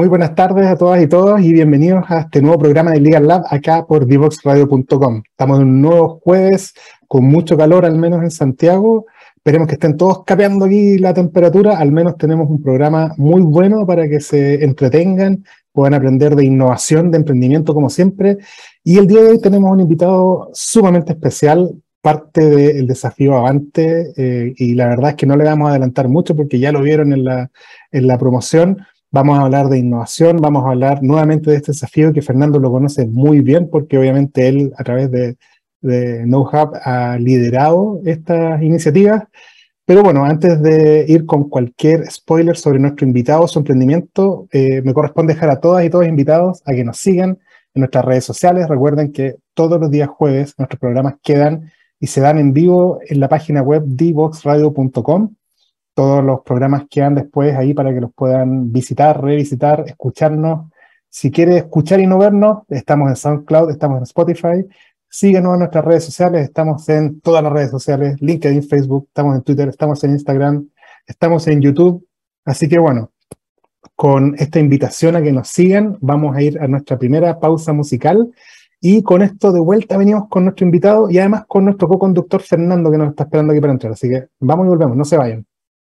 Muy buenas tardes a todas y todos y bienvenidos a este nuevo programa de Legal Lab acá por divoxradio.com. Estamos en un nuevo jueves con mucho calor, al menos en Santiago. Esperemos que estén todos capeando aquí la temperatura. Al menos tenemos un programa muy bueno para que se entretengan, puedan aprender de innovación, de emprendimiento como siempre. Y el día de hoy tenemos un invitado sumamente especial, parte del desafío Avante, eh, y la verdad es que no le vamos a adelantar mucho porque ya lo vieron en la, en la promoción Vamos a hablar de innovación, vamos a hablar nuevamente de este desafío que Fernando lo conoce muy bien porque obviamente él a través de, de KnowHub ha liderado estas iniciativas. Pero bueno, antes de ir con cualquier spoiler sobre nuestro invitado, su emprendimiento, eh, me corresponde dejar a todas y todos invitados a que nos sigan en nuestras redes sociales. Recuerden que todos los días jueves nuestros programas quedan y se dan en vivo en la página web dboxradio.com todos los programas quedan después ahí para que los puedan visitar, revisitar, escucharnos. Si quiere escuchar y no vernos, estamos en SoundCloud, estamos en Spotify. Síguenos en nuestras redes sociales, estamos en todas las redes sociales, LinkedIn, Facebook, estamos en Twitter, estamos en Instagram, estamos en YouTube. Así que bueno, con esta invitación a que nos sigan, vamos a ir a nuestra primera pausa musical. Y con esto de vuelta venimos con nuestro invitado y además con nuestro co-conductor Fernando que nos está esperando aquí para entrar. Así que vamos y volvemos, no se vayan.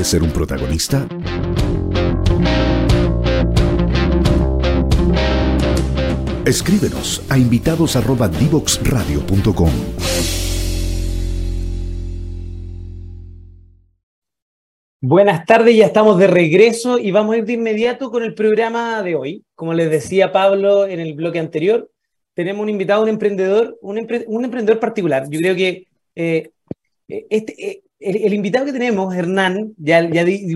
¿Quieres ser un protagonista? Escríbenos a invitados@divoxradio.com. Buenas tardes, ya estamos de regreso y vamos a ir de inmediato con el programa de hoy. Como les decía Pablo en el bloque anterior, tenemos un invitado, un emprendedor, un, emprendedor particular. Yo creo que eh, este, eh, el, invitado que tenemos, Hernán, ya,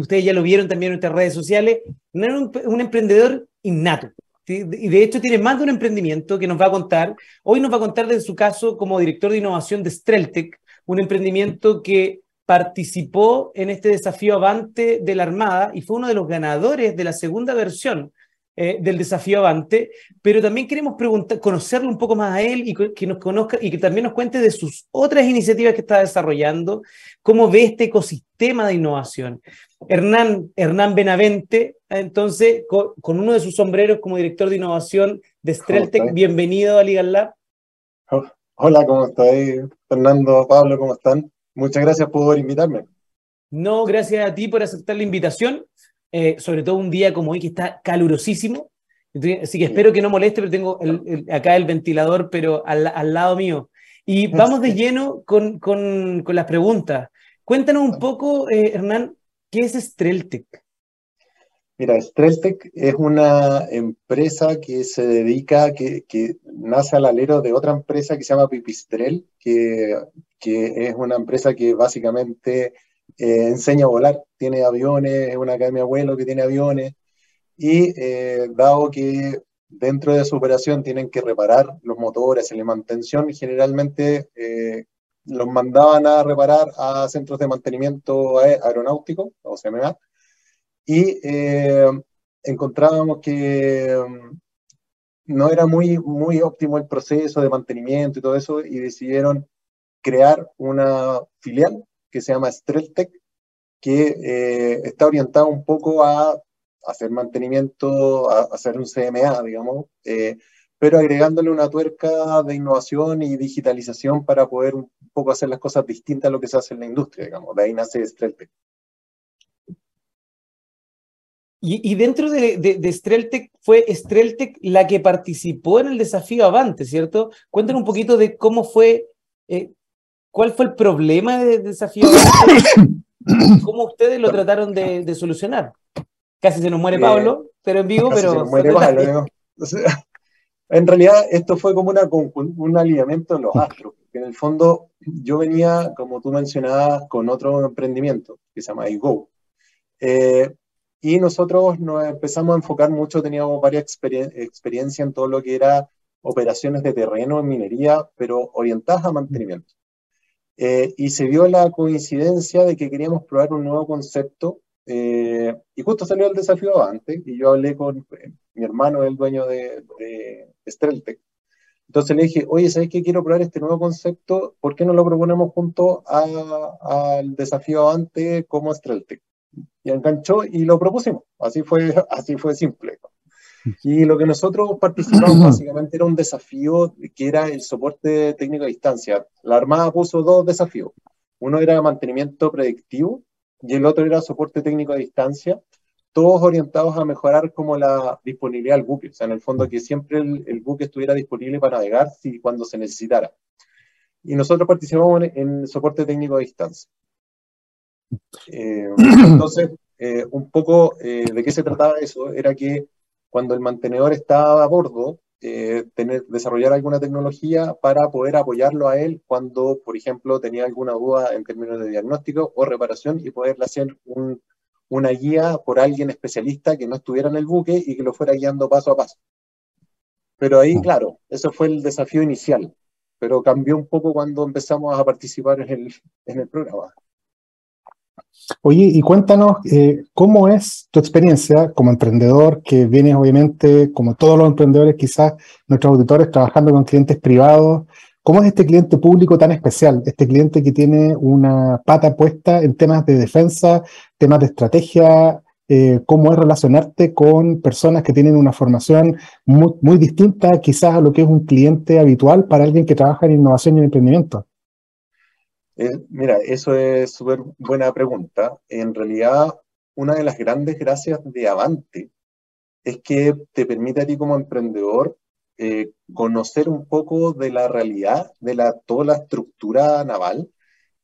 ustedes ya lo vieron también en nuestras redes sociales, era un, emprendedor innato. Y de hecho tiene más de un emprendimiento que nos va a contar. Hoy nos va a contar de su caso como director de innovación de Streltec, un emprendimiento que participó en este desafío Avante de la Armada y fue uno de los ganadores de la segunda versión eh, del desafío Avante, pero también queremos preguntar, conocerlo un poco más a él y que nos conozca y que también nos cuente de sus otras iniciativas que está desarrollando, cómo ve este ecosistema de innovación. Hernán, Hernán Benavente, entonces, con, uno de sus sombreros como director de innovación de Streltec, bienvenido a Legal Lab. Oh, hola, ¿cómo estáis? Fernando, Pablo, ¿cómo están? Muchas gracias por invitarme. No, gracias a ti por aceptar la invitación. Eh, sobre todo un día como hoy que está calurosísimo. Así que espero que no moleste, pero tengo acá el ventilador, pero al, lado mío. Y vamos de lleno con, con, con las preguntas. Cuéntanos un poco, eh, Hernán, ¿qué es Streltec? Mira, Streltec es una empresa que se dedica, que, que, nace al alero de otra empresa que se llama Pipistrel, que, que es una empresa que básicamente eh, enseña a volar, tiene aviones, es una academia de vuelo que tiene aviones, y eh, dado que dentro de su operación tienen que reparar los motores, la mantención, generalmente eh, los mandaban a reparar a centros de mantenimiento aeronáutico, o CMA, y encontrábamos que mm, no era muy, muy óptimo el proceso de mantenimiento y todo eso, y decidieron crear una filial que se llama Streltec, que eh, está orientado un poco a hacer mantenimiento, a hacer un CMA, digamos, eh, pero agregándole una tuerca de innovación y digitalización para poder un poco hacer las cosas distintas a lo que se hace en la industria, digamos. De ahí nace Streltec. Y, dentro de, de, Streltec, fue Streltec la que participó en el desafío Avante, ¿cierto? Cuéntanos un poquito de cómo fue, eh, ¿Cuál fue el problema del desafío? ¿Cómo ustedes lo trataron de, solucionar? Casi se nos muere Pablo, pero en vivo, pero... Se nos muere Pablo, en realidad esto fue como una, un alineamiento de los astros, en el fondo yo venía, como tú mencionabas, con otro emprendimiento que se llama iGo. Eh, y nosotros nos empezamos a enfocar mucho, teníamos varias experiencias en todo lo que era operaciones de terreno en minería, pero orientadas a mantenimiento. Eh, y se vio la coincidencia de que queríamos probar un nuevo concepto eh, y justo salió el desafío antes y yo hablé con eh, mi hermano, el dueño de, de Streltec. Entonces le dije, oye, ¿sabes qué? Quiero probar este nuevo concepto, ¿por qué no lo proponemos junto al desafío antes como Streltec? Y enganchó y lo propusimos. Así fue, así fue simple. Y lo que nosotros participamos básicamente era un desafío que era el soporte técnico a distancia. La Armada puso dos desafíos. Uno era mantenimiento predictivo y el otro era soporte técnico a distancia, todos orientados a mejorar como la disponibilidad del buque, o sea, en el fondo que siempre el, buque estuviera disponible para navegar si, cuando se necesitara. Y nosotros participamos en, soporte técnico a distancia. Eh, entonces, eh, un poco eh, de qué se trataba eso, era que cuando el mantenedor estaba a bordo, eh, tener, desarrollar alguna tecnología para poder apoyarlo a él cuando, por ejemplo, tenía alguna duda en términos de diagnóstico o reparación y poderle hacer una guía por alguien especialista que no estuviera en el buque y que lo fuera guiando paso a paso. Pero ahí, mm. claro, eso fue el desafío inicial, pero cambió un poco cuando empezamos a participar en el, en el programa. Oye, y cuéntanos eh, cómo es tu experiencia como emprendedor, que vienes obviamente, como todos los emprendedores, quizás nuestros auditores, trabajando con clientes privados. ¿Cómo es este cliente público tan especial? Este cliente que tiene una pata puesta en temas de defensa, temas de estrategia, eh, cómo es relacionarte con personas que tienen una formación muy, muy distinta quizás a lo que es un cliente habitual para alguien que trabaja en innovación y emprendimiento. Eh, mira, eso es súper buena pregunta. En realidad, una de las grandes gracias de Avante es que te permite a ti como emprendedor eh, conocer un poco de la realidad, de la, toda la estructura naval,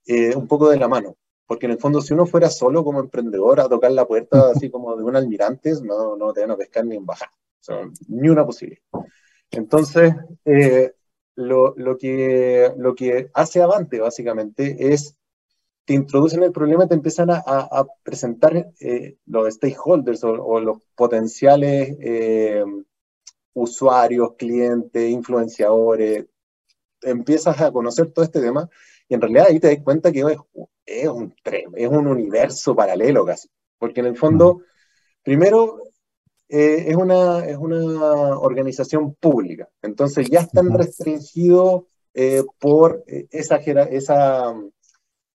eh, un poco de la mano. Porque en el fondo, si uno fuera solo como emprendedor a tocar la puerta así como de un almirante, no, no te van a pescar ni en bajar. ni una posibilidad. Entonces, lo, lo, que, lo que hace Avante básicamente es te introducen el problema, te empiezan a, a presentar eh, los stakeholders o, los potenciales eh, usuarios, clientes, influenciadores, empiezas a conocer todo este tema y en realidad ahí te das cuenta que es, es un es un universo paralelo casi, porque en el fondo, primero eh, es, una, es una organización pública, entonces ya están restringidos eh, por eh, esa, esa,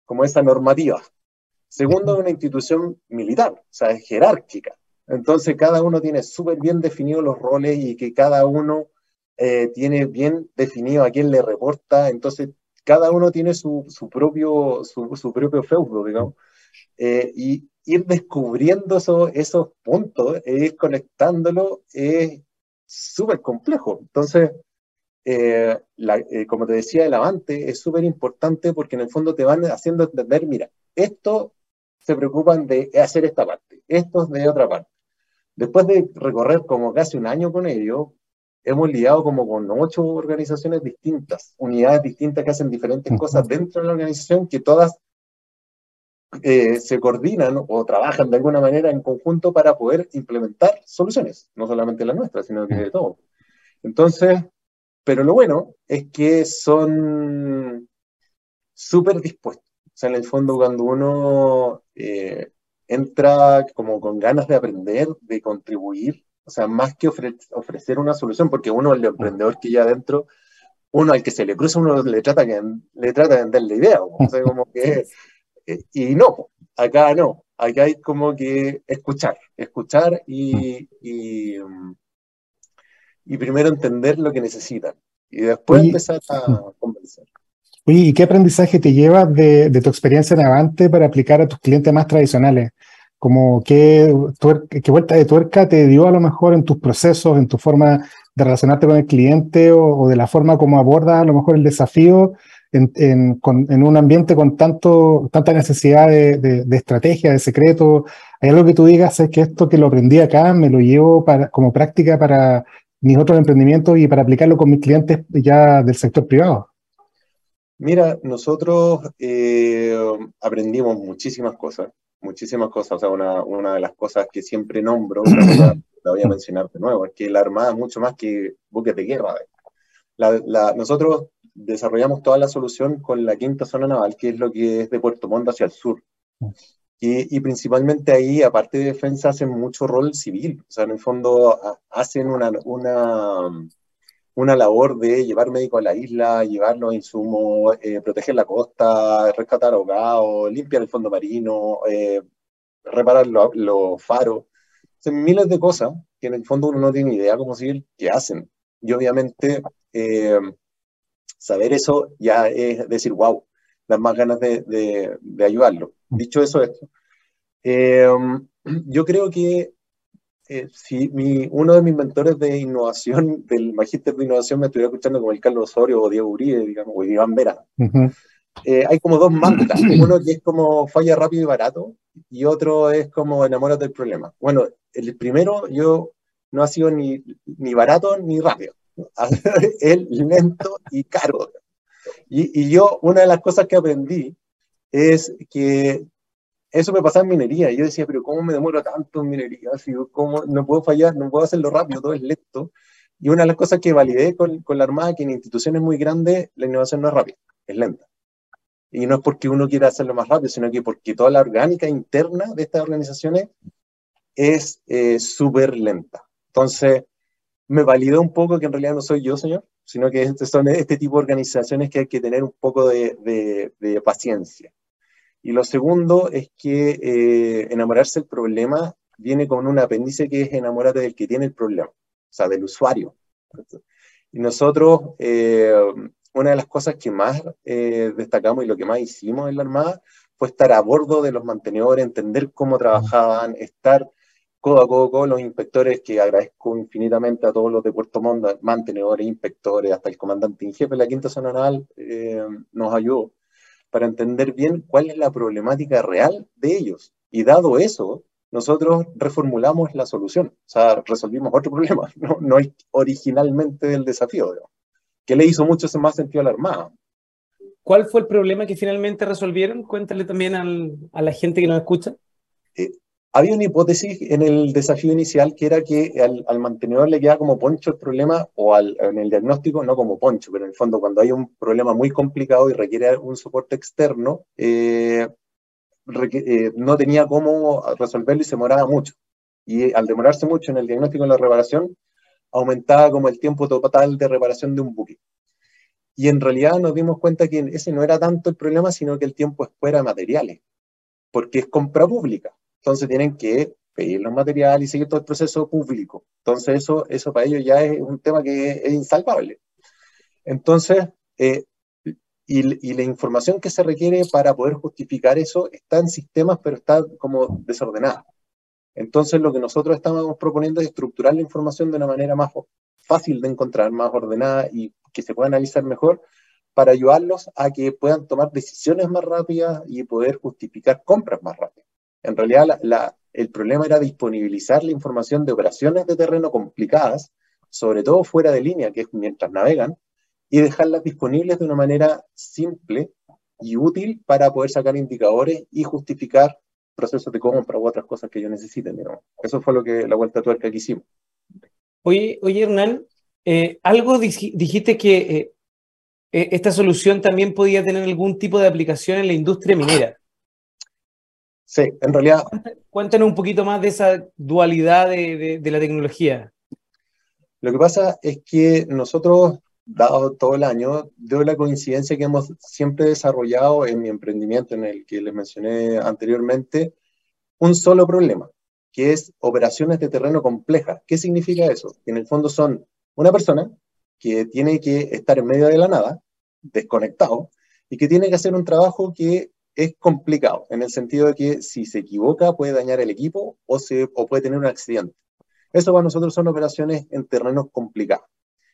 como esa normativa. Segundo, es una institución militar, o sea, es jerárquica. Entonces cada uno tiene súper bien definidos los roles y que cada uno tiene bien definido a quién le reporta. Entonces cada uno tiene su, su propio, su, su, propio feudo, digamos. y, ir descubriendo esos puntos e ir conectándolo es súper complejo. Entonces, eh, eh, como te decía, el avante es súper importante porque en el fondo te van haciendo entender, mira, esto se preocupan de hacer esta parte, estos de otra parte. Después de recorrer como casi un año con ellos, hemos lidiado como con ocho organizaciones distintas, unidades distintas que hacen diferentes cosas dentro de la organización que todas eh, se coordinan o trabajan de alguna manera en conjunto para poder implementar soluciones, no solamente las nuestras, sino que de todo. Entonces, pero lo bueno es que son súper dispuestos. O sea, en el fondo, cuando uno eh, entra como con ganas de aprender, de contribuir, o sea, más que ofrecer una solución, porque uno, el emprendedor que ya adentro, uno al que se le cruza, uno le trata, que, le trata de vender la idea. O sea, como que y no, acá no, acá hay como que escuchar, escuchar y, y, primero entender lo que necesitan y después empezar a convencer. Oye, ¿y qué aprendizaje te llevas de, tu experiencia en Avante para aplicar a tus clientes más tradicionales? Como qué, qué vuelta de tuerca te dio a lo mejor en tus procesos, en tu forma de relacionarte con el cliente o, o de la forma como abordas a lo mejor el desafío en, un ambiente con tanto, tanta necesidad de, estrategia, de secreto, hay algo que tú digas, es que esto que lo aprendí acá me lo llevo para, como práctica para mis otros emprendimientos y para aplicarlo con mis clientes ya del sector privado. Mira, nosotros eh, aprendimos muchísimas cosas, muchísimas cosas. O sea, una, una de las cosas que siempre nombro, la, voy a mencionar de nuevo, es que la Armada es mucho más que buques de guerra. La, nosotros desarrollamos toda la solución con la quinta zona naval, que es lo que es de Puerto Montt hacia el sur. Y, y, principalmente ahí, aparte de defensa, hacen mucho rol civil. O sea, en el fondo hacen una, una, una labor de llevar médicos a la isla, llevar los insumos, eh, proteger la costa, rescatar ahogados, limpiar el fondo marino, eh, reparar los faros. Son miles de cosas que en el fondo uno no tiene idea cómo seguir que hacen. Y obviamente eh, saber eso ya es decir, wow, dar más ganas de, de, ayudarlo. Dicho eso, esto, yo creo que eh, si mi, uno de mis mentores de innovación, del magíster de innovación, me estuviera escuchando como el Carlos Osorio o Diego Uribe, digamos, o Iván Vera, eh, hay como dos mantras. Uno que es como falla rápido y barato, y otro es como enamórate del problema. Bueno, el primero yo no ha sido ni, ni barato ni rápido. es lento y caro. Y, y yo, una de las cosas que aprendí es que eso me pasaba en minería. Yo decía, pero ¿cómo me demoro tanto en minería? ¿cómo no puedo fallar? No puedo hacerlo rápido, todo es lento. Y una de las cosas que validé con, con la Armada, que en instituciones muy grandes la innovación no es rápida, es lenta. Y no es porque uno quiera hacerlo más rápido, sino que porque toda la orgánica interna de estas organizaciones es eh, súper lenta. Entonces, me validó un poco que en realidad no soy yo, señor, sino que son este tipo de organizaciones que hay que tener un poco de, de, de paciencia. Y lo segundo es que eh, enamorarse del problema viene con un apéndice que es enamorarte del que tiene el problema, o sea, del usuario. Y nosotros, eh, una de las cosas que más eh, destacamos y lo que más hicimos en la Armada fue estar a bordo de los mantenedores, entender cómo trabajaban, estar codo a codo con los inspectores, que agradezco infinitamente a todos los de Puerto Montt, mantenedores, inspectores, hasta el comandante en jefe de la Quinta Zona Naval, nos ayudó para entender bien cuál es la problemática real de ellos. Y dado eso, nosotros reformulamos la solución, o sea, resolvimos otro problema, no, no es originalmente el desafío, que le hizo mucho más sentido a la Armada. ¿Cuál fue el problema que finalmente resolvieron? Cuéntale también a la gente que nos escucha. Eh, había una hipótesis en el desafío inicial que era que al, mantenedor le queda como poncho el problema, o en el diagnóstico no como poncho, pero en el fondo cuando hay un problema muy complicado y requiere un soporte externo, eh, eh, no tenía cómo resolverlo y se demoraba mucho. Y al demorarse mucho en el diagnóstico y la reparación, aumentaba como el tiempo total de reparación de un buque. Y en realidad nos dimos cuenta que ese no era tanto el problema, sino que el tiempo es fuera de materiales, porque es compra pública. Entonces tienen que pedir los materiales y seguir todo el proceso público. Entonces eso, eso para ellos ya es un tema que es, insalvable. Entonces, eh, y, y, la información que se requiere para poder justificar eso está en sistemas, pero está como desordenada. Entonces, lo que nosotros estamos proponiendo es estructurar la información de una manera más fácil de encontrar, más ordenada y que se pueda analizar mejor para ayudarlos a que puedan tomar decisiones más rápidas y poder justificar compras más rápidas. En realidad, el problema era disponibilizar la información de operaciones de terreno complicadas, sobre todo fuera de línea, que es mientras navegan, y dejarlas disponibles de una manera simple y útil para poder sacar indicadores y justificar procesos de compra u otras cosas que ellos necesiten. Eso fue lo que la vuelta tuerca que hicimos. Oye, oye Hernán, eh, algo dijiste que eh, eh, esta solución también podía tener algún tipo de aplicación en la industria minera. Sí, en realidad. Cuéntanos un poquito más de esa dualidad de, la tecnología. Lo que pasa es que nosotros, dado todo el año, de la coincidencia que hemos siempre desarrollado en mi emprendimiento, en el que les mencioné anteriormente, un solo problema, que es operaciones de terreno complejas. ¿Qué significa eso? Que en el fondo son una persona que tiene que estar en medio de la nada, desconectado, y que tiene que hacer un trabajo que es complicado, en el sentido de que si se equivoca puede dañar el equipo o, se, o puede tener un accidente. Eso para nosotros son operaciones en terrenos complicados.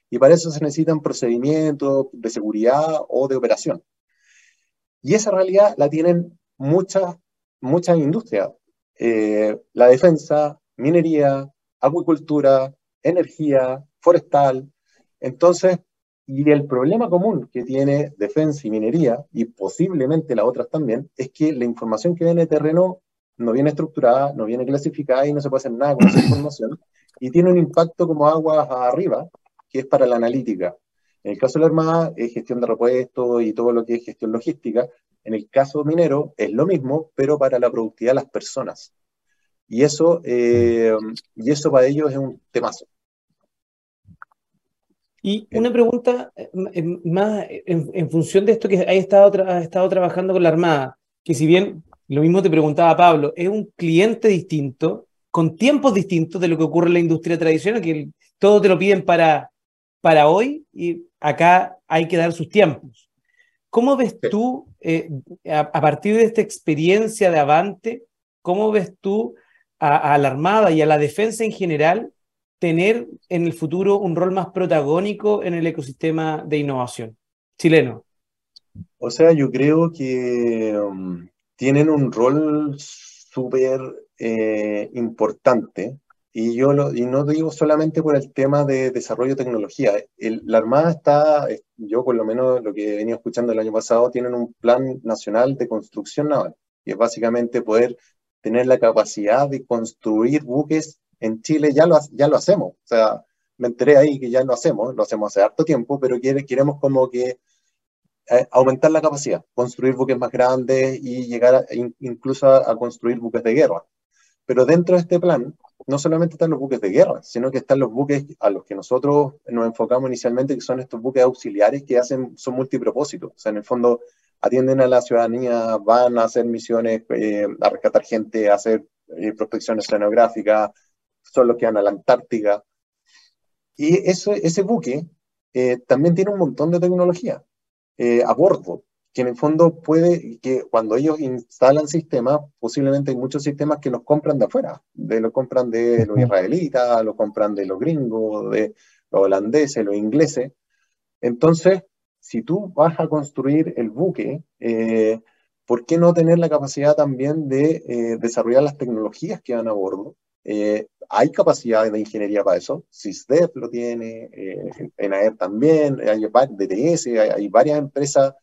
Y para eso se necesitan procedimientos de seguridad o de operación. Y esa realidad la tienen muchas, muchas industrias. Eh, la defensa, minería, acuicultura, energía, forestal. Entonces, y el problema común que tiene defensa y minería, y posiblemente las otras también, es que la información que viene de terreno no viene estructurada, no viene clasificada y no se puede hacer nada con esa información. Y tiene un impacto como aguas arriba, que es para la analítica. En el caso de la Armada es gestión de repuestos y todo lo que es gestión logística. En el caso minero es lo mismo, pero para la productividad de las personas. Y eso, eh, y eso para ellos es un temazo. Y una pregunta eh, más en, función de esto que ha estado, estado trabajando con la Armada, que si bien lo mismo te preguntaba Pablo, es un cliente distinto, con tiempos distintos de lo que ocurre en la industria tradicional, que todo te lo piden para, para hoy y acá hay que dar sus tiempos. ¿Cómo ves tú, eh, a, partir de esta experiencia de Avante, cómo ves tú a, la Armada y a la defensa en general tener en el futuro un rol más protagónico en el ecosistema de innovación chileno? O sea, yo creo que um, tienen un rol súper eh, importante y yo lo, y no digo solamente por el tema de desarrollo de tecnología. la Armada está, yo por lo menos lo que he venido escuchando el año pasado, tienen un plan nacional de construcción naval. Y es básicamente poder tener la capacidad de construir buques en Chile. Ya lo, ya lo hacemos. O sea, me enteré ahí que ya lo hacemos, lo hacemos hace harto tiempo, pero queremos como que eh, aumentar la capacidad, construir buques más grandes y llegar incluso a construir buques de guerra. Pero dentro de este plan, no solamente están los buques de guerra, sino que están los buques a los que nosotros nos enfocamos inicialmente, que son estos buques auxiliares que hacen, son multipropósitos. O sea, en el fondo atienden a la ciudadanía, van a hacer misiones, eh, a rescatar gente, a hacer eh, prospección son los que van a la Antártica. Y eso, ese buque eh, también tiene un montón de tecnología a bordo que en el fondo puede, que cuando ellos instalan sistemas, posiblemente hay muchos sistemas que los compran de afuera, de lo compran de los israelitas, lo compran de los gringos, de los holandeses, los ingleses. Entonces, si tú vas a construir el buque, eh, ¿por qué no tener la capacidad también de eh, desarrollar las tecnologías que van a bordo? Eh, hay capacidad de ingeniería para eso, SysDev lo tiene, ENAER también, hay DTS, hay, hay varias empresas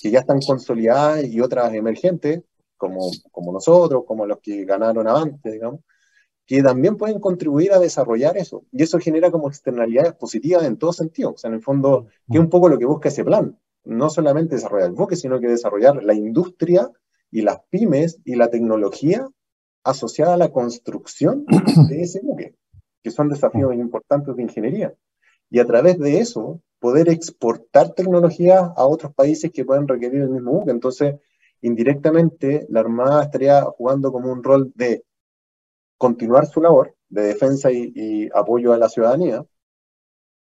que ya están consolidadas y otras emergentes, como, como nosotros, como los que ganaron Avante, digamos, que también pueden contribuir a desarrollar eso. Y eso genera como externalidades positivas en todo sentido. O sea, en el fondo, que es un poco lo que busca ese plan. No solamente desarrollar el buque, sino que desarrollar la industria y las pymes y la tecnología asociada a la construcción de ese buque, que son desafíos importantes de ingeniería. Y a través de eso, poder exportar tecnología a otros países que pueden requerir el mismo buque. Entonces, indirectamente, la Armada estaría jugando como un rol de continuar su labor de defensa y, apoyo a la ciudadanía,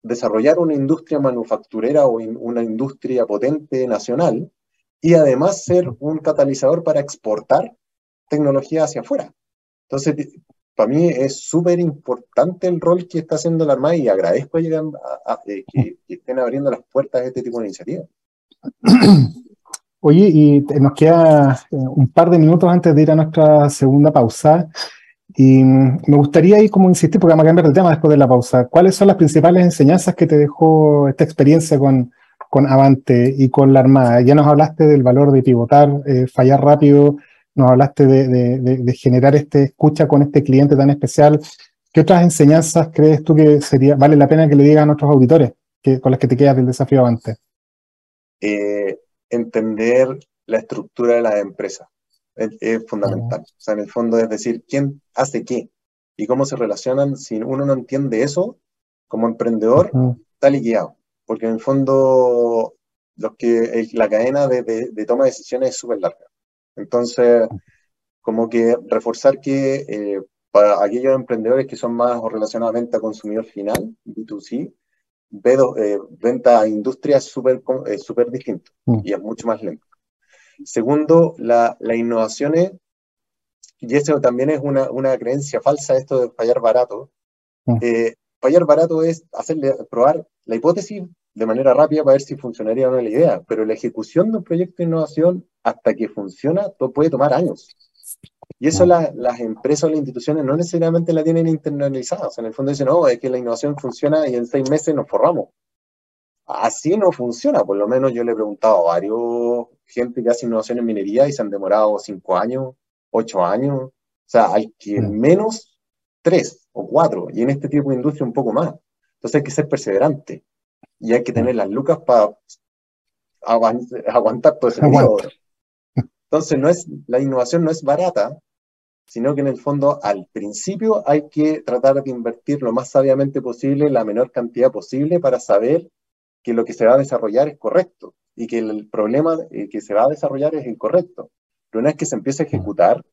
desarrollar una industria manufacturera o una industria potente nacional y además ser un catalizador para exportar tecnología hacia afuera. Entonces, para mí es súper importante el rol que está haciendo la Armada y agradezco eh, que, estén abriendo las puertas a este tipo de iniciativas. Oye, y nos queda eh, un par de minutos antes de ir a nuestra segunda pausa. Y mm, me gustaría ir como insistir, porque vamos a cambiar de tema después de la pausa. ¿Cuáles son las principales enseñanzas que te dejó esta experiencia con, con Avante y con la Armada? Ya nos hablaste del valor de pivotar, eh, fallar rápido, nos hablaste de, generar este escucha con este cliente tan especial. ¿Qué otras enseñanzas crees tú que sería, vale la pena que le digan a nuestros auditores que, con las que te quedas del desafío avante? Eh, entender la estructura de la empresa es, fundamental. O sea, en el fondo es decir, ¿quién hace qué? Y cómo se relacionan. Si uno no entiende eso, como emprendedor, está liquidado. Porque en el fondo los que, la cadena de, de toma de decisiones es súper larga. Entonces, como que reforzar que eh, para aquellos emprendedores que son más relacionados a venta consumidor final, B2C, eh, venta a industria es súper super distinto mm. y es mucho más lento. Segundo, la, la innovación es, y eso también es una, una, creencia falsa, esto de fallar barato. Mm. Eh, fallar barato es hacerle probar la hipótesis de manera rápida para ver si funcionaría o no la idea, pero la ejecución de un proyecto de innovación hasta que funciona puede tomar años. Y eso las empresas o las instituciones no necesariamente la tienen internalizada. O sea, en el fondo dicen, no, es que la innovación funciona y en seis meses nos forramos. Así no funciona. Por lo menos yo le he preguntado a varios gente que hace innovación en minería y se han demorado cinco años ocho años, o sea, hay que menos tres o cuatro, y en este tipo de industria un poco más. Entonces hay que ser perseverante y hay que tener las lucas para aguantar todo ese periodo. Entonces no es, la innovación no es barata, sino que en el fondo al principio hay que tratar de invertir lo más sabiamente posible, la menor cantidad posible para saber que lo que se va a desarrollar es correcto y que el problema eh, que se va a desarrollar es incorrecto. Pero una vez que se empieza a ejecutar,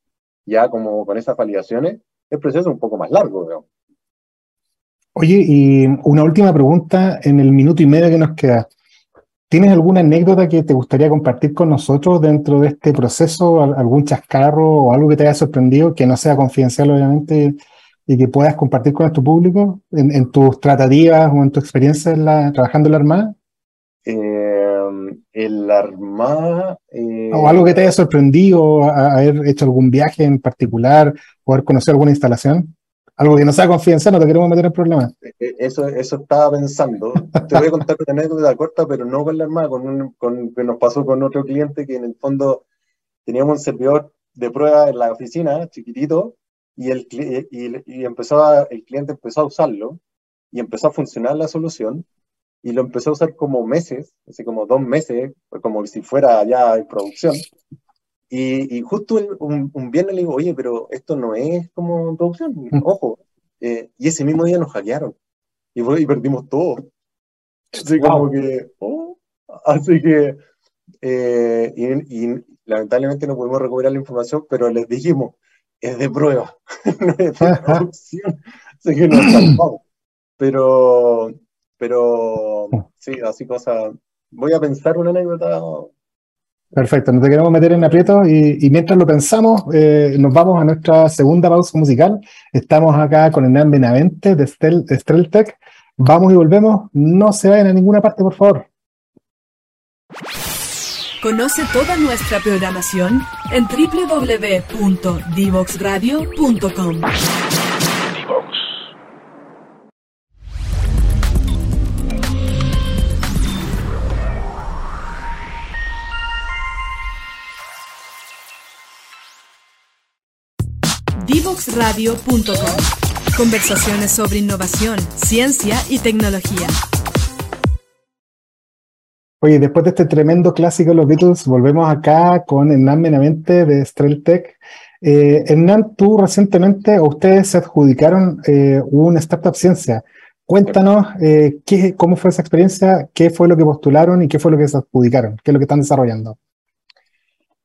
ya como con esas validaciones, el proceso es un poco más largo. digamos. Oye, y una última pregunta en el minuto y medio que nos queda. ¿Tienes alguna anécdota que te gustaría compartir con nosotros dentro de este proceso? Al- ¿Algún chascarro o algo que te haya sorprendido, que no sea confidencial, obviamente, y que puedas compartir con nuestro público en, en tus tratativas o en tu experiencia en la- trabajando en la Armada? Eh, el Armada... eh, ¿O algo que te haya sorprendido, a- a haber hecho algún viaje en particular, o haber conocido alguna instalación? Algo que no sea confidencial, no te queremos meter en problemas. Eh, Eso, eso estaba pensando. Te voy a contar una anécdota corta, pero no con la Armada, con un, con, que nos pasó con otro cliente que en el fondo teníamos un servidor de prueba en la oficina, chiquitito, y, el, y, y empezó a- el cliente empezó a usarlo y empezó a funcionar la solución y lo empezó a usar como meses, así como dos meses, como si fuera ya en producción. Y, y justo el- un, un viernes le digo, oye, pero esto no es como en producción, ojo. Eh, y ese mismo día nos hackearon y, y perdimos todo. Así como que, oh, así que, eh, y, y lamentablemente no pudimos recuperar la información, pero les dijimos, es de prueba, no es de producción. Así que nos salvamos. Pero, pero, sí, así cosas. Voy a pensar una anécdota. Perfecto, no te queremos meter en aprietos y, y mientras lo pensamos, eh, nos vamos a nuestra segunda pausa musical. Estamos acá con Hernán Benavente de, Stel, de Streltec. Vamos y volvemos. No se vayan a ninguna parte, por favor. Conoce toda nuestra programación en www.divoxradio.com. Conversaciones sobre innovación, ciencia y tecnología. Oye, después de este tremendo clásico de los Beatles, volvemos acá con Hernán Benavente de Streltec. Eh, Hernán, tú recientemente, o ustedes se adjudicaron eh, un Startup Ciencia. Cuéntanos eh, qué, cómo fue esa experiencia, qué fue lo que postularon y qué fue lo que se adjudicaron, qué es lo que están desarrollando.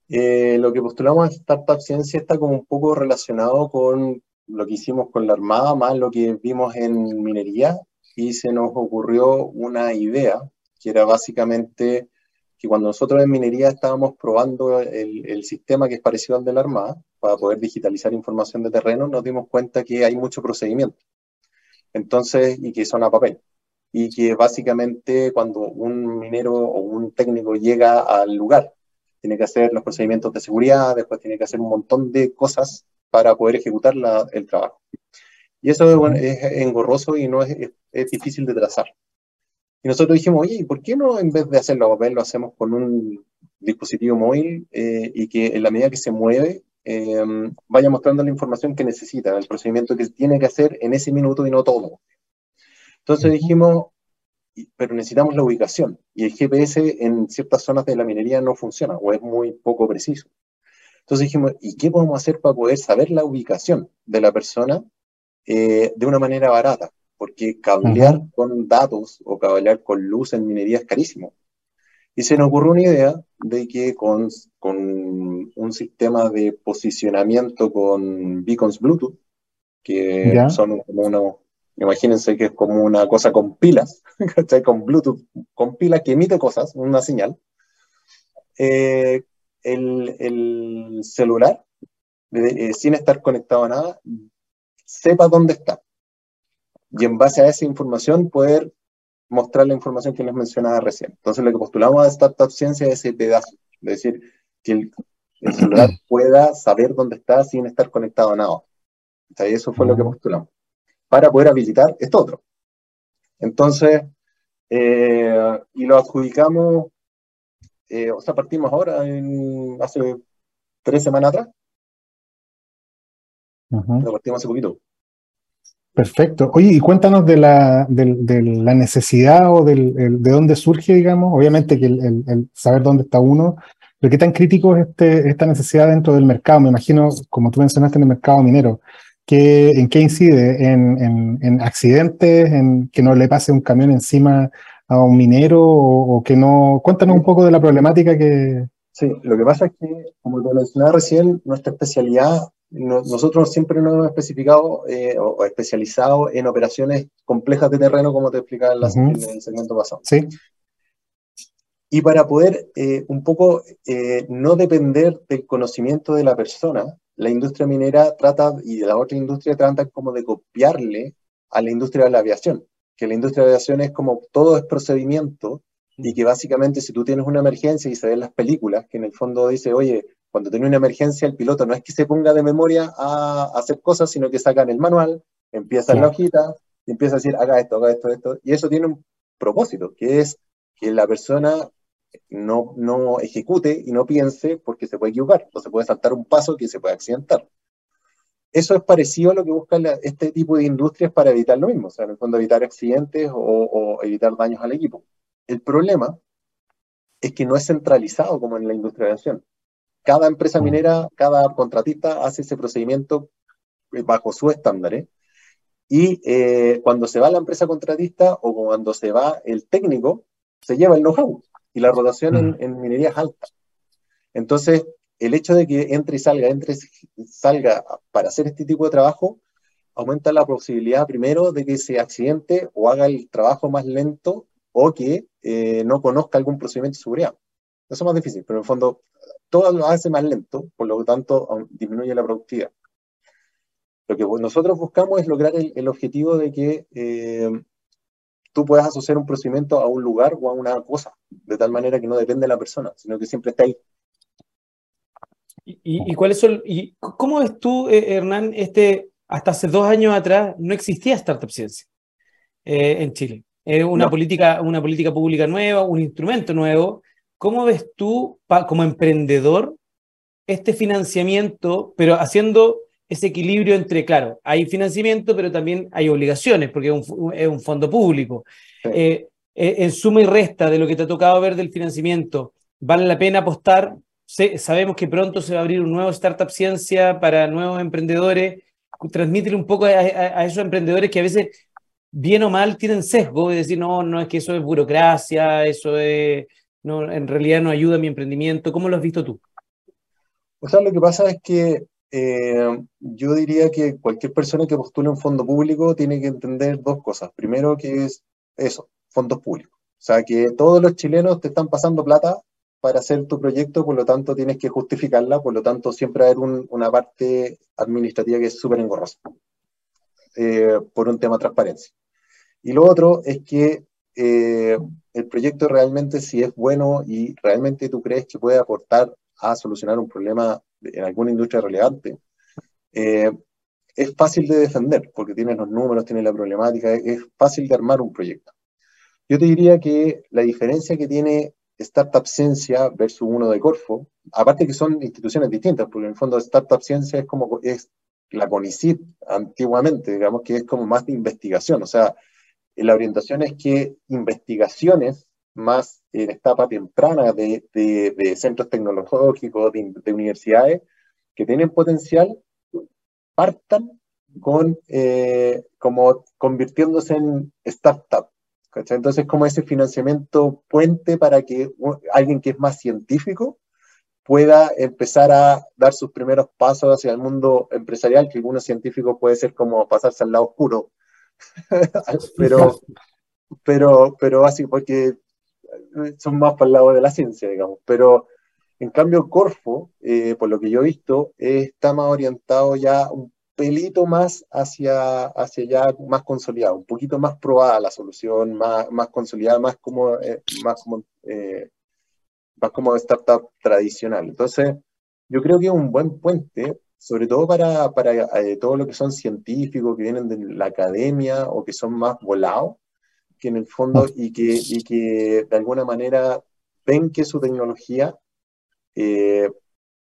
Eh, lo que postulamos a Startup Ciencia está como un poco relacionado con lo que hicimos con la Armada, más lo que vimos en minería, y se nos ocurrió una idea, que era básicamente que cuando nosotros en minería estábamos probando el, el sistema que es parecido al de la Armada, para poder digitalizar información de terreno, nos dimos cuenta que hay mucho procedimiento. Entonces, y que son a papel. Y que básicamente cuando un minero o un técnico llega al lugar, tiene que hacer los procedimientos de seguridad, después tiene que hacer un montón de cosas para poder ejecutar la, el trabajo. Y eso bueno, es engorroso y no es, es, es, difícil de trazar. Y nosotros dijimos, oye, ¿por qué no en vez de hacerlo a papel lo hacemos con un dispositivo móvil eh, y que en la medida que se mueve eh, vaya mostrando la información que necesita, el procedimiento que tiene que hacer en ese minuto y no todo? Entonces dijimos, pero necesitamos la ubicación y el GPS en ciertas zonas de la minería no funciona o es muy poco preciso. Entonces dijimos, ¿y qué podemos hacer para poder saber la ubicación de la persona eh, de una manera barata? Porque cablear uh -huh. con datos o cablear con luz en minería es carísimo. Y se nos ocurrió una idea de que con, con un sistema de posicionamiento con beacons Bluetooth, que ¿Ya? son como unos Imagínense que es como una cosa con pilas, ¿cachai? Con Bluetooth, con pilas que emite cosas, una señal. Eh, el, el, celular, eh, sin estar conectado a nada, sepa dónde está. Y en base a esa información poder mostrar la información que les mencionaba recién. Entonces lo que postulamos a Startup Ciencia es ese pedazo, es decir, que el, el celular pueda saber dónde está sin estar conectado a nada. O sea, eso fue lo que postulamos para poder habilitar esto otro. Entonces, eh, y lo adjudicamos, eh, o sea, partimos ahora, en, hace tres semanas atrás, Lo partimos hace poquito. Perfecto. Oye, y cuéntanos de la, de, la necesidad o del, de dónde surge, digamos, obviamente que el, saber dónde está uno, pero qué tan crítico es este, esta necesidad dentro del mercado. Me imagino, como tú mencionaste, en el mercado minero, que, ¿en qué incide? ¿En, en, accidentes? ¿En que no le pase un camión encima a un minero? O, que no... Cuéntanos un poco de la problemática que... Sí, lo que pasa es que, como te mencionaba recién, nuestra especialidad nosotros siempre nos hemos especificado eh, o, especializado en operaciones complejas de terreno, como te explicaba en, el segmento pasado. Sí. Y para poder eh, un poco eh, no depender del conocimiento de la persona, la industria minera trata, y la otra industria trata como de copiarle a la industria de la aviación, que la industria de la aviación es como todo es procedimiento y que básicamente si tú tienes una emergencia y se ven las películas, que en el fondo dice, oye, cuando tiene una emergencia, el piloto no es que se ponga de memoria a, hacer cosas, sino que sacan el manual, empieza en la hojita y empieza a decir, haga esto, haga esto, esto. Y eso tiene un propósito, que es que la persona no, no ejecute y no piense porque se puede equivocar o se puede saltar un paso que se puede accidentar. Eso es parecido a lo que buscan este tipo de industrias para evitar lo mismo, o sea, en el fondo evitar accidentes o, o evitar daños al equipo. El problema es que no es centralizado como en la industria de acción. Cada empresa mm. minera, cada contratista hace ese procedimiento bajo su estándar. ¿eh? Y eh, cuando se va la empresa contratista o cuando se va el técnico, se lleva el know-how y la rotación en, en, minería es alta. Entonces, el hecho de que entre y salga, entre y salga para hacer este tipo de trabajo, aumenta la posibilidad primero de que se accidente o haga el trabajo más lento o que eh, no conozca algún procedimiento de seguridad. Eso es más difícil, pero en el fondo todo lo hace más lento, por lo tanto disminuye la productividad. Lo que nosotros buscamos es lograr el, objetivo de que eh, tú puedas asociar un procedimiento a un lugar o a una cosa, de tal manera que no depende de la persona, sino que siempre está ahí. ¿Y, cuáles son, y cómo ves tú, eh, Hernán, este, hasta hace dos años atrás no existía Startup Ciencia eh, en Chile? Es una, política, una política pública nueva, un instrumento nuevo, ¿Cómo ves tú, como emprendedor, este financiamiento, pero haciendo ese equilibrio entre, claro, hay financiamiento, pero también hay obligaciones, porque es un, fondo público. Eh, eh, en suma y resta de lo que te ha tocado ver del financiamiento, ¿vale la pena apostar? sabemos que pronto se va a abrir un nuevo Startup Ciencia para nuevos emprendedores. Transmítele un poco a, a, esos emprendedores que a veces, bien o mal, tienen sesgo de decir, no, no es que eso es burocracia, eso es no, en realidad no ayuda a mi emprendimiento. ¿Cómo lo has visto tú? O sea, lo que pasa es que eh, yo diría que cualquier persona que postule un fondo público tiene que entender dos cosas. Primero, que es eso, fondos públicos. O sea, que todos los chilenos te están pasando plata para hacer tu proyecto, por lo tanto tienes que justificarla, por lo tanto siempre va a haber una parte administrativa que es súper engorrosa, eh, por un tema de transparencia. Y lo otro es que eh, el proyecto realmente si es bueno y realmente tú crees que puede aportar a solucionar un problema en alguna industria relevante, eh, es fácil de defender porque tienes los números, tienes la problemática, es fácil de armar un proyecto. Yo te diría que la diferencia que tiene Startup Ciencia versus uno de Corfo, aparte que son instituciones distintas, porque en el fondo Startup Ciencia es como es la CONICIT antiguamente, digamos que es como más de investigación, o sea, la orientación es que investigaciones más en etapa temprana de, de, centros tecnológicos, de, universidades, que tienen potencial, partan con, eh, como convirtiéndose en startup. Entonces, como ese financiamiento puente para que alguien que es más científico pueda empezar a dar sus primeros pasos hacia el mundo empresarial, que algunos científicos puede ser como pasarse al lado oscuro pero, pero, pero así, porque son más para el lado de la ciencia, digamos. Pero en cambio, Corfo, eh, por lo que yo he visto, está más orientado ya un pelito más hacia, hacia ya más consolidado, un poquito más probada la solución, más, más consolidada, más como, eh, más, como, eh, más como startup tradicional. Entonces, yo creo que es un buen puente sobre todo para, para eh, todo lo que son científicos que vienen de la academia o que son más volados, que en el fondo y que, y que de alguna manera ven que su tecnología eh,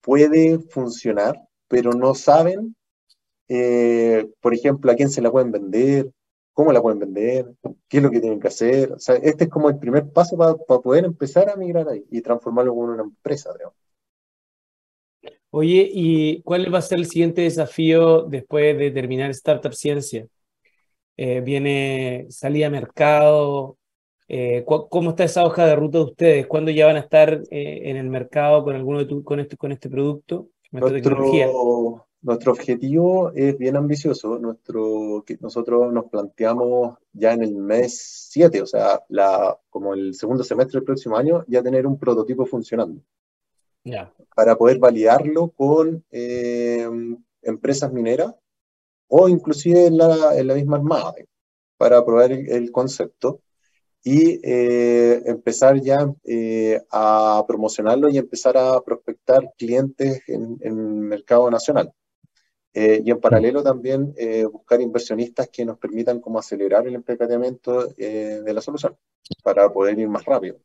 puede funcionar, pero no saben eh, por ejemplo, a quién se la pueden vender, cómo la pueden vender, qué es lo que tienen que hacer. O sea, este es como el primer paso para poder empezar a migrar ahí y transformarlo en una empresa, digamos. Oye, ¿y cuál va a ser el siguiente desafío después de terminar Startup Ciencia? Eh, ¿Viene salida a mercado? Eh, ¿Cómo está esa hoja de ruta de ustedes? ¿Cuándo ya van a estar eh, en el mercado con alguno de tu, con este, con este producto? Nuestro, nuestro objetivo es bien ambicioso. Nuestro, nosotros nos planteamos ya en el mes 7, o sea, la, como el segundo semestre del próximo año, ya tener un prototipo funcionando para poder validarlo con eh, empresas mineras o inclusive en la, en la misma armada, para probar el, concepto y eh, empezar ya eh, a promocionarlo y empezar a prospectar clientes en, el mercado nacional. y en paralelo también buscar inversionistas que nos permitan como acelerar el empequeñamiento de la solución para poder ir más rápido.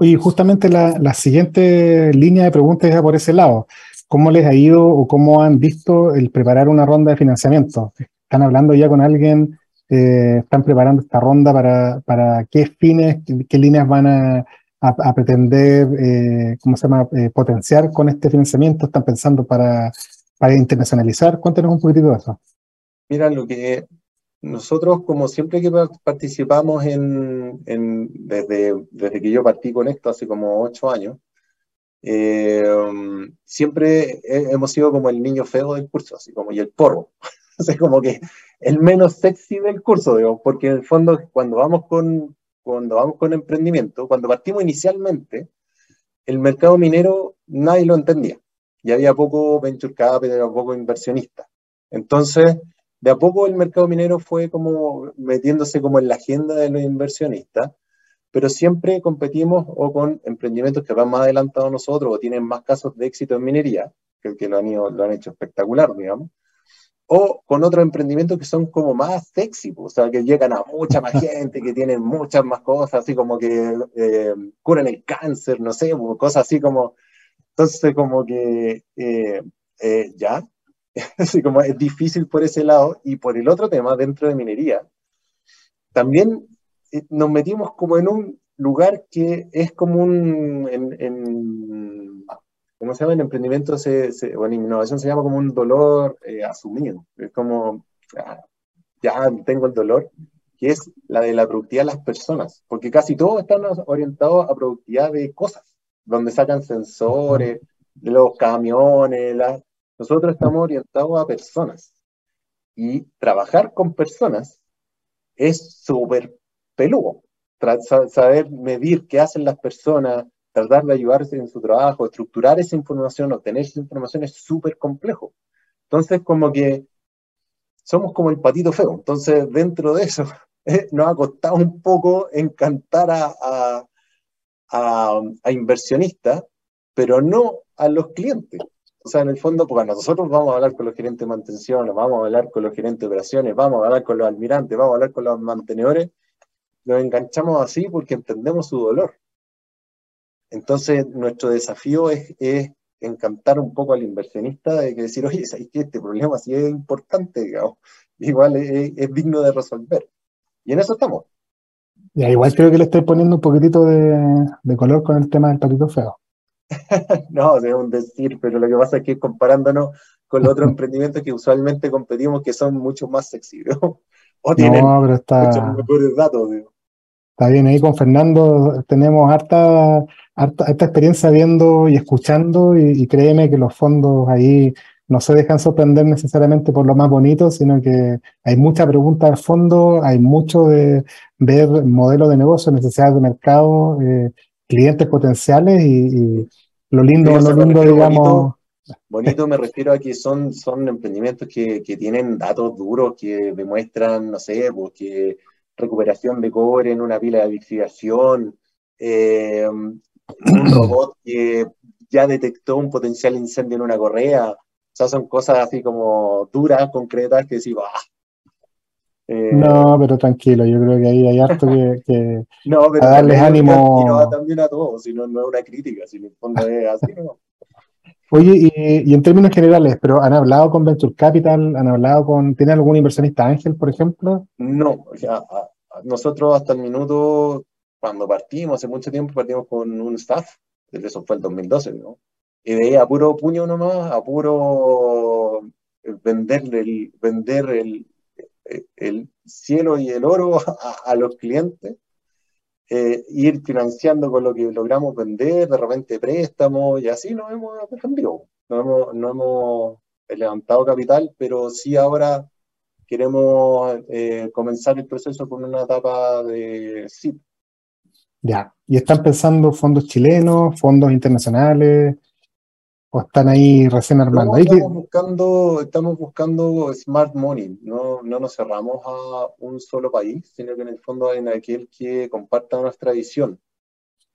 Y justamente la, siguiente línea de preguntas es por ese lado. ¿Cómo les ha ido o cómo han visto el preparar una ronda de financiamiento? ¿Están hablando ya con alguien? Eh, ¿Están preparando esta ronda para, para qué fines, qué, líneas van a, a, pretender, eh, ¿cómo se llama?, eh, potenciar con este financiamiento? ¿Están pensando para, para internacionalizar? Cuéntenos un poquitito de eso. Mira, lo que nosotros, como siempre que participamos en, desde, desde que yo partí con esto hace como ocho años, eh, siempre hemos sido como el niño feo del curso, así como y el porro. o como que el menos sexy del curso, digo, porque en el fondo cuando vamos con, cuando vamos con emprendimiento, cuando partimos inicialmente, el mercado minero nadie lo entendía. Y había poco venture capital, poco inversionista. Entonces, de a poco el mercado minero fue como metiéndose como en la agenda de los inversionistas, pero siempre competimos o con emprendimientos que van más adelantados nosotros o tienen más casos de éxito en minería, que, que lo, han lo han hecho espectacular, digamos, o con otros emprendimientos que son como más sexy, pues, o sea, que llegan a mucha más gente, que tienen muchas más cosas, así como que eh, curan el cáncer, no sé, pues, cosas así como, entonces como que eh, eh, ya, Así como es difícil por ese lado. Y por el otro tema, dentro de minería, también nos metimos como en un lugar que es como un, en, ¿cómo se llama? En emprendimiento se, o en innovación se llama como un dolor eh, asumido. Es como, ah, ya tengo el dolor, que es la de la productividad de las personas, porque casi todos están orientados a productividad de cosas, donde sacan sensores, los camiones, nosotros estamos orientados a personas y trabajar con personas es súper peludo. Saber medir qué hacen las personas, tratar de ayudarse en su trabajo, estructurar esa información, obtener esa información es súper complejo. Entonces, como que somos como el patito feo. Entonces, dentro de eso, eh, nos ha costado un poco encantar a, a inversionistas, pero no a los clientes. O sea, en el fondo, porque nosotros vamos a hablar con los gerentes de mantención, vamos a hablar con los gerentes de operaciones, vamos a hablar con los almirantes, vamos a hablar con los mantenedores, nos enganchamos así porque entendemos su dolor. Entonces, nuestro desafío es, encantar un poco al inversionista de que decir, oye, ¿sabes que este problema sí es importante, digamos? Igual es, digno de resolver. Y en eso estamos. Ya, igual creo que le estoy poniendo un poquitito de, de color con el tema del patito feo. no, es un decir, pero lo que pasa es que comparándonos con los otros emprendimientos que usualmente competimos, que son mucho más sexy, o tienen muchos mejores datos. Está bien, ahí con Fernando tenemos harta, harta, experiencia viendo y escuchando y, créeme que los fondos ahí no se dejan sorprender necesariamente por lo más bonito, sino que hay mucha pregunta al fondo, hay mucho de ver modelos de negocio, necesidades de mercado, eh, clientes potenciales y, lo lindo, lo lindo, digamos. Bonito, me refiero a que son, son emprendimientos que, que tienen datos duros que demuestran, no sé, pues, que recuperación de cobre en una pila de vitrificación, eh, un robot que ya detectó un potencial incendio en una correa. O sea, son cosas así como duras, concretas, que decimos, ah, eh, no, pero tranquilo, yo creo que ahí hay harto que, no, pero darles ánimo. No también a todos, si no, no es una crítica, si en el fondo es así, ¿no? Oye, y, en términos generales, pero ¿han hablado con Venture Capital? ¿Han hablado con, ¿tiene algún inversionista ángel, por ejemplo? No, o nosotros hasta el minuto, cuando partimos, hace mucho tiempo, partimos con un staff, eso fue el 2012, ¿no? Y de ahí a puro puño nomás, a puro vender el, vender el, el cielo y el oro a los clientes eh, ir financiando con lo que logramos vender, de repente préstamos y así nos hemos defendido. No hemos, no hemos levantado capital, pero sí ahora queremos eh, comenzar el proceso con una etapa de SIP. Ya, ¿y están pensando fondos chilenos, fondos internacionales? ¿O están ahí recién armando? No, estamos, buscando, estamos buscando smart money, no, no nos cerramos a un solo país, sino que en el fondo hay aquel que comparta nuestra visión,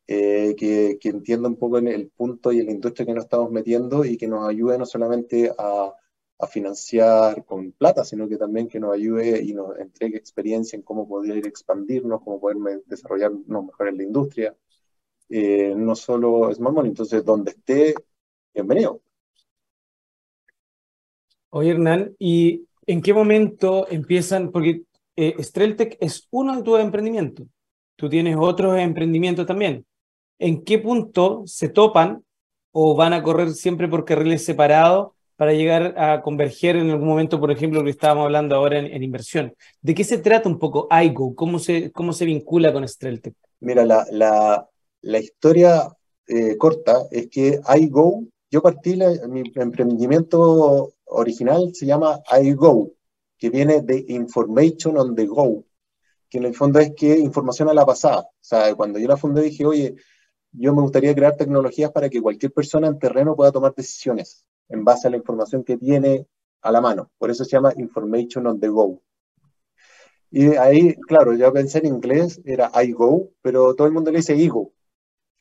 eh, que, que, entienda un poco en el punto y en la industria que nos estamos metiendo y que nos ayude no solamente a, a financiar con plata, sino que también que nos ayude y nos entregue experiencia en cómo poder expandirnos, cómo poder desarrollarnos mejor en la industria. Eh, no solo Smart Money, entonces donde esté bienvenido. Oye, Hernán, ¿y en qué momento empiezan? Porque eh, Streltec es uno de tus emprendimientos. Tú tienes otros emprendimientos también. ¿En qué punto se topan o van a correr siempre por carriles separados para llegar a converger en algún momento, por ejemplo, lo que estábamos hablando ahora en, en inversión? ¿De qué se trata un poco IGO? ¿Cómo se, cómo se vincula con Streltec? Mira, la, la, la historia eh, corta es que iGo yo partí, la, mi emprendimiento original se llama iGo, que viene de Information on the Go, que en el fondo es que información a la pasada. O sea, cuando yo la fundé dije, oye, yo me gustaría crear tecnologías para que cualquier persona en terreno pueda tomar decisiones en base a la información que tiene a la mano. Por eso se llama Information on the Go. Y ahí, claro, yo pensé en inglés, era iGo, pero todo el mundo le dice IGO.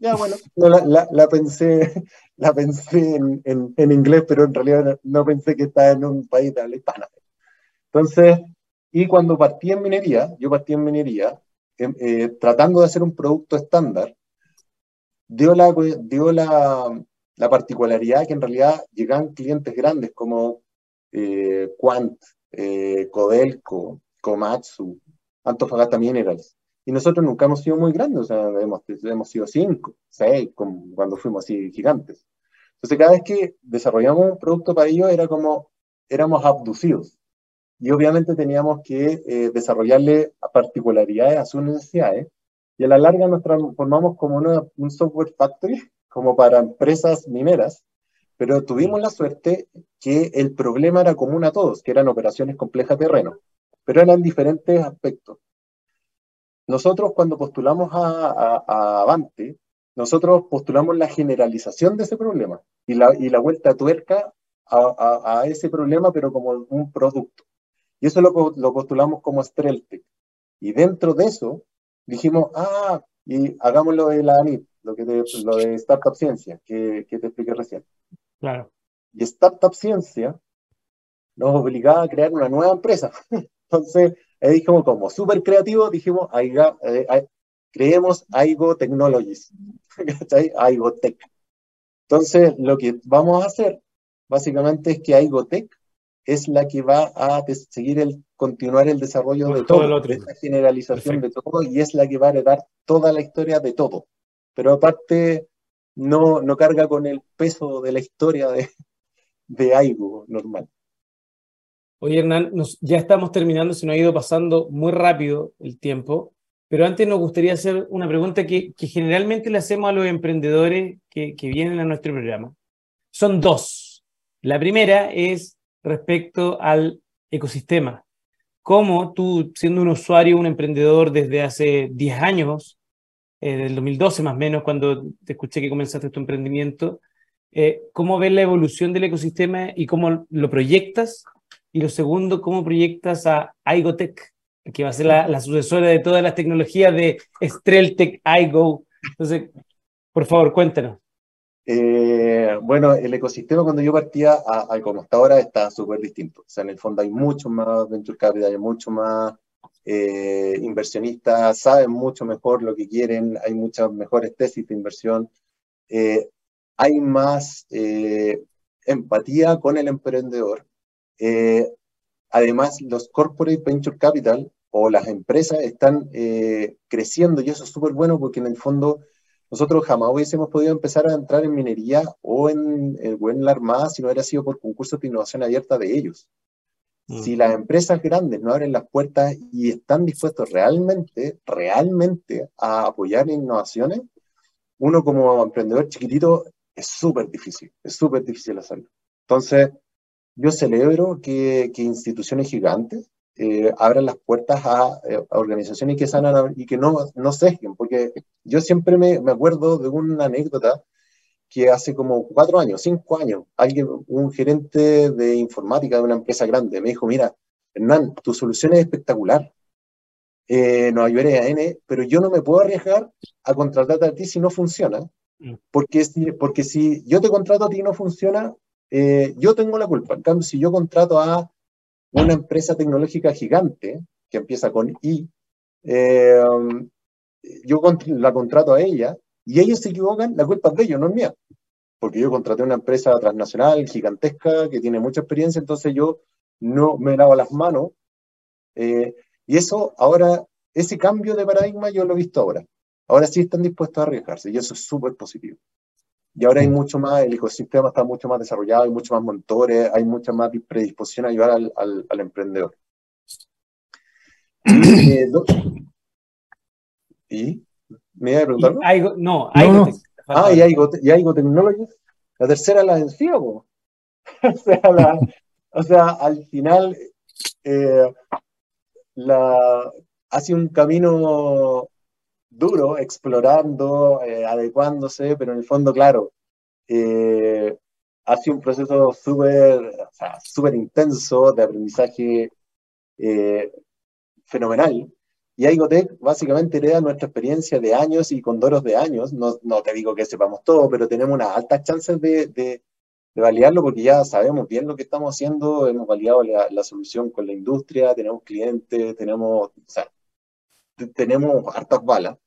Ya, bueno, no, la, la, pensé, la pensé en, en, en, inglés, pero en realidad no, pensé que estaba en un país de habla hispana. Entonces, y cuando partí en minería, yo partí en minería, eh, eh, tratando de hacer un producto estándar, dio la, dio la, la particularidad que en realidad llegan clientes grandes como eh, Quant, eh, Codelco, Komatsu, Antofagasta Minerals, y nosotros nunca hemos sido muy grandes, o sea, hemos, hemos sido cinco, seis, como cuando fuimos así gigantes. Entonces, cada vez que desarrollamos un producto para ellos, era como, éramos abducidos. Y obviamente teníamos que eh, desarrollarle particularidades a sus necesidades. Y a la larga nos transformamos como una, un software factory, como para empresas mineras, pero tuvimos la suerte que el problema era común a todos, que eran operaciones complejas de terreno, pero eran diferentes aspectos nosotros cuando postulamos a, a, a, Avante, nosotros postulamos la generalización de ese problema y la, y la vuelta a tuerca a, a, ese problema, pero como un producto. Y eso lo, lo postulamos como Streltec. Y dentro de eso dijimos, ah, y hagámoslo de la ANIT, lo, que de, lo de Startup Ciencia, que, que te expliqué recién. Claro. Y Startup Ciencia nos obligaba a crear una nueva empresa. Entonces, ahí dijimos como súper creativo, dijimos, aiga, eh, creemos Aigo Technologies, Aigo Tech. Entonces, lo que vamos a hacer, básicamente, es que Aigo Tech es la que va a seguir el, continuar el desarrollo de todo, todo de esta generalización Perfecto. de todo, y es la que va a heredar toda la historia de todo. Pero aparte, no, no carga con el peso de la historia de, de Aigo normal. Oye, Hernán, nos, ya estamos terminando, se nos ha ido pasando muy rápido el tiempo, pero antes nos gustaría hacer una pregunta que, que generalmente le hacemos a los emprendedores que, que, vienen a nuestro programa. Son dos. La primera es respecto al ecosistema. ¿Cómo tú, siendo un usuario, un emprendedor desde hace 10 años, eh, del 2012 más o menos, cuando te escuché que comenzaste tu emprendimiento, eh, cómo ves la evolución del ecosistema y cómo lo proyectas y lo segundo, ¿cómo proyectas a Igotech, que va a ser la, la sucesora de todas las tecnologías de Streltech, iGo? Entonces, por favor, cuéntanos. Eh, bueno, el ecosistema cuando yo partía a, a como está ahora está súper distinto. O sea, en el fondo hay mucho más venture capital, hay mucho más eh, inversionistas, saben mucho mejor lo que quieren, hay muchas mejores tesis de inversión. Eh, hay más eh, empatía con el emprendedor. Eh, además, los corporate venture capital o las empresas están eh, creciendo y eso es súper bueno porque en el fondo nosotros jamás hubiésemos podido empezar a entrar en minería o en, en la Armada si no hubiera sido por concursos de innovación abierta de ellos. Mm. Si las empresas grandes no abren las puertas y están dispuestos realmente, realmente a apoyar innovaciones, uno como emprendedor chiquitito es súper difícil, es súper difícil hacerlo. Entonces, yo celebro que, que instituciones gigantes eh, abran las puertas eh, a, organizaciones que sanan y que no, no sesguen, porque yo siempre me, me, acuerdo de una anécdota que hace como cuatro años, cinco años, alguien, un gerente de informática de una empresa grande me dijo, mira, Hernán, tu solución es espectacular, eh, nos ayudaré a N, pero yo no me puedo arriesgar a contratarte a ti si no funciona, mm. porque si, porque si yo te contrato a ti y no funciona, eh, yo tengo la culpa. En cambio, si yo contrato a una empresa tecnológica gigante, que empieza con I, eh, yo la contrato a ella y ellos se equivocan, la culpa es de ellos, no es mía. Porque yo contraté una empresa transnacional, gigantesca, que tiene mucha experiencia, entonces yo no me lavo las manos. Eh, y eso ahora, ese cambio de paradigma yo lo he visto ahora. Ahora sí están dispuestos a arriesgarse y eso es súper positivo. Y ahora hay mucho más, el ecosistema está mucho más desarrollado, hay mucho más montores, hay mucha más predisposición a ayudar al, al, emprendedor. ¿Y? ¿Me iba a preguntar? no, no, Ah, y hay, y hay La tercera la vencía, o, sea, o sea, al final eh, la, hace un camino duro, explorando, eh, adecuándose, pero en el fondo, claro, eh, hace un proceso súper o intenso de aprendizaje eh, fenomenal. Y Aigotech básicamente hereda nuestra experiencia de años y con doros de años. No, no te digo que sepamos todo, pero tenemos unas altas chances de, de, validarlo porque ya sabemos bien lo que estamos haciendo, hemos validado la, solución con la industria, tenemos clientes, tenemos, sea, tenemos hartas balas.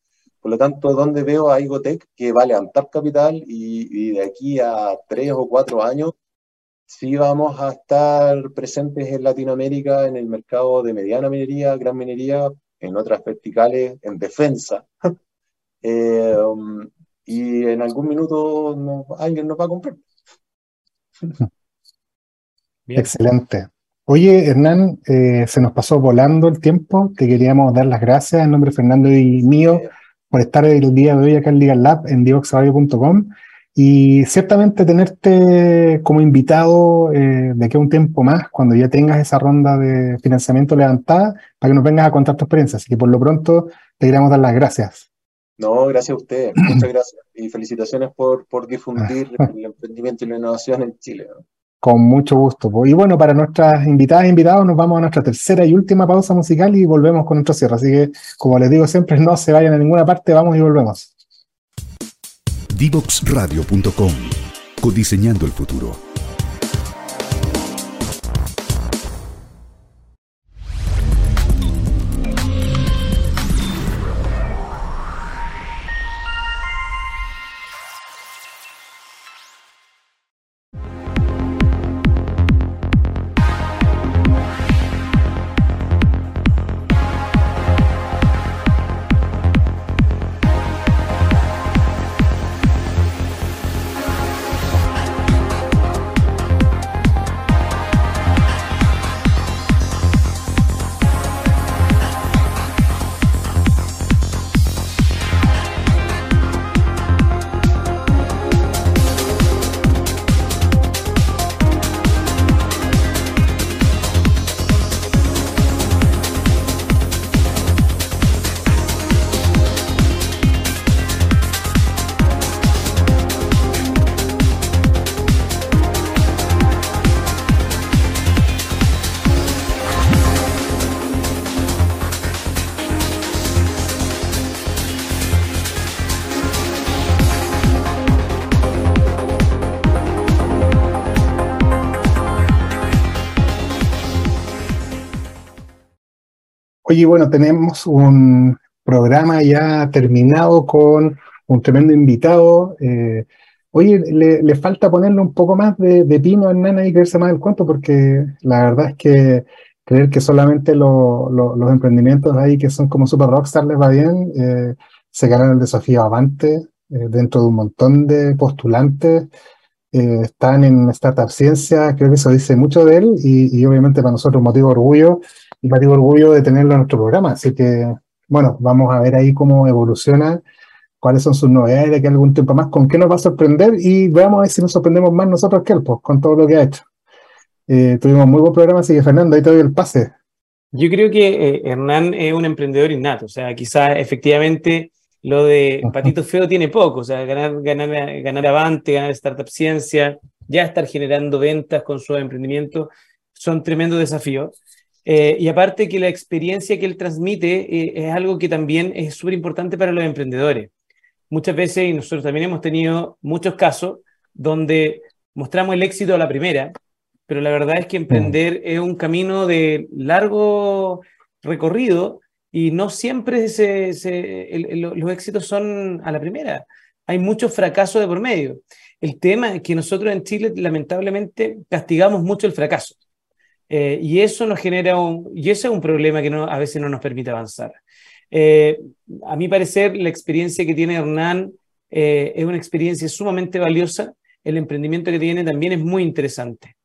Por lo tanto, ¿dónde veo a Igotech que va a levantar capital y, de aquí a tres o cuatro años sí vamos a estar presentes en Latinoamérica en el mercado de mediana minería, gran minería, en otras verticales, en defensa. Eh, y en algún minuto alguien nos va a comprar. Excelente. Oye, Hernán, eh, se nos pasó volando el tiempo. Te queríamos dar las gracias en nombre de Fernando y mío por estar el día de hoy acá en Legal Lab en divoxradio.com y ciertamente tenerte como invitado eh, de aquí a un tiempo más, cuando ya tengas esa ronda de financiamiento levantada, para que nos vengas a contar tu experiencia. Así que por lo pronto te queríamos dar las gracias. No, gracias a ustedes, muchas gracias. Y felicitaciones por, por difundir el emprendimiento y la innovación en Chile. Con mucho gusto. Y bueno, para nuestras invitadas e invitados, nos vamos a nuestra tercera y última pausa musical y volvemos con nuestro cierre. Así que, como les digo siempre, no se vayan a ninguna parte, vamos y volvemos. Divoxradio.com Codiseñando el futuro. Oye, bueno, tenemos un programa ya terminado con un tremendo invitado, eh, Oye, le, falta ponerle un poco más de, pino a Hernán y creerse más el cuento, porque la verdad es que creer que solamente los emprendimientos ahí que son como super rockstar les va bien, eh, se ganan el desafío avante eh, dentro de un montón de postulantes. Están en Startup Ciencia, creo que eso dice mucho de él y, obviamente para nosotros motivo de orgullo de orgullo de tenerlo en nuestro programa. Así que, bueno, vamos a ver ahí cómo evoluciona cuáles son sus novedades de aquí algún tiempo más, con qué nos va a sorprender y veamos a ver si nos sorprendemos más nosotros que él, pues, con todo lo que ha hecho. Eh, tuvimos muy buen programa, así que Fernando, ahí te doy el pase. Yo creo que eh, Hernán es un emprendedor innato, o sea, quizás efectivamente lo de Patito Feo tiene poco, o sea, ganar, ganar, ganar Avante, ganar Startup Ciencia, ya estar generando ventas con su emprendimiento, son tremendos desafíos. Eh, y aparte que la experiencia que él transmite es algo que también es súper importante para los emprendedores muchas veces, y nosotros también hemos tenido muchos casos, donde mostramos el éxito a la primera, pero la verdad es que emprender es un camino de largo recorrido y no siempre los éxitos son a la primera. Hay muchos fracasos de por medio. El tema es que nosotros en Chile lamentablemente castigamos mucho el fracaso. Eh, y eso nos genera un, y ese es un problema que a veces no nos permite avanzar. Eh, a mi parecer, la experiencia que tiene Hernán eh, es una experiencia sumamente valiosa. El emprendimiento que tiene también es muy interesante.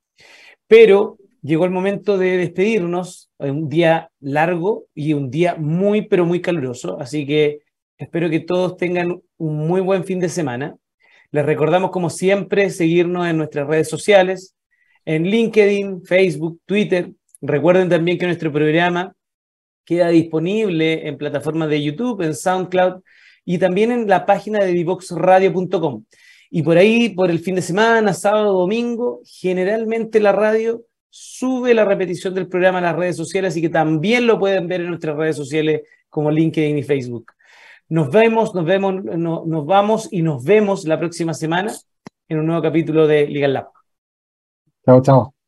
Pero llegó el momento de despedirnos, un día largo y un día muy, pero muy caluroso. Así que espero que todos tengan un muy buen fin de semana. Les recordamos, como siempre, seguirnos en nuestras redes sociales, en LinkedIn, Facebook, Twitter. Recuerden también que nuestro programa queda disponible en plataformas de YouTube, en SoundCloud y también en la página de divoxradio.com. Y por ahí, por el fin de semana, sábado, domingo, generalmente la radio sube la repetición del programa en las redes sociales, así que también lo pueden ver en nuestras redes sociales como LinkedIn y Facebook. Nos vemos, nos vemos, nos vamos y nos vemos la próxima semana en un nuevo capítulo de Legal Lab. Tchau, tchau.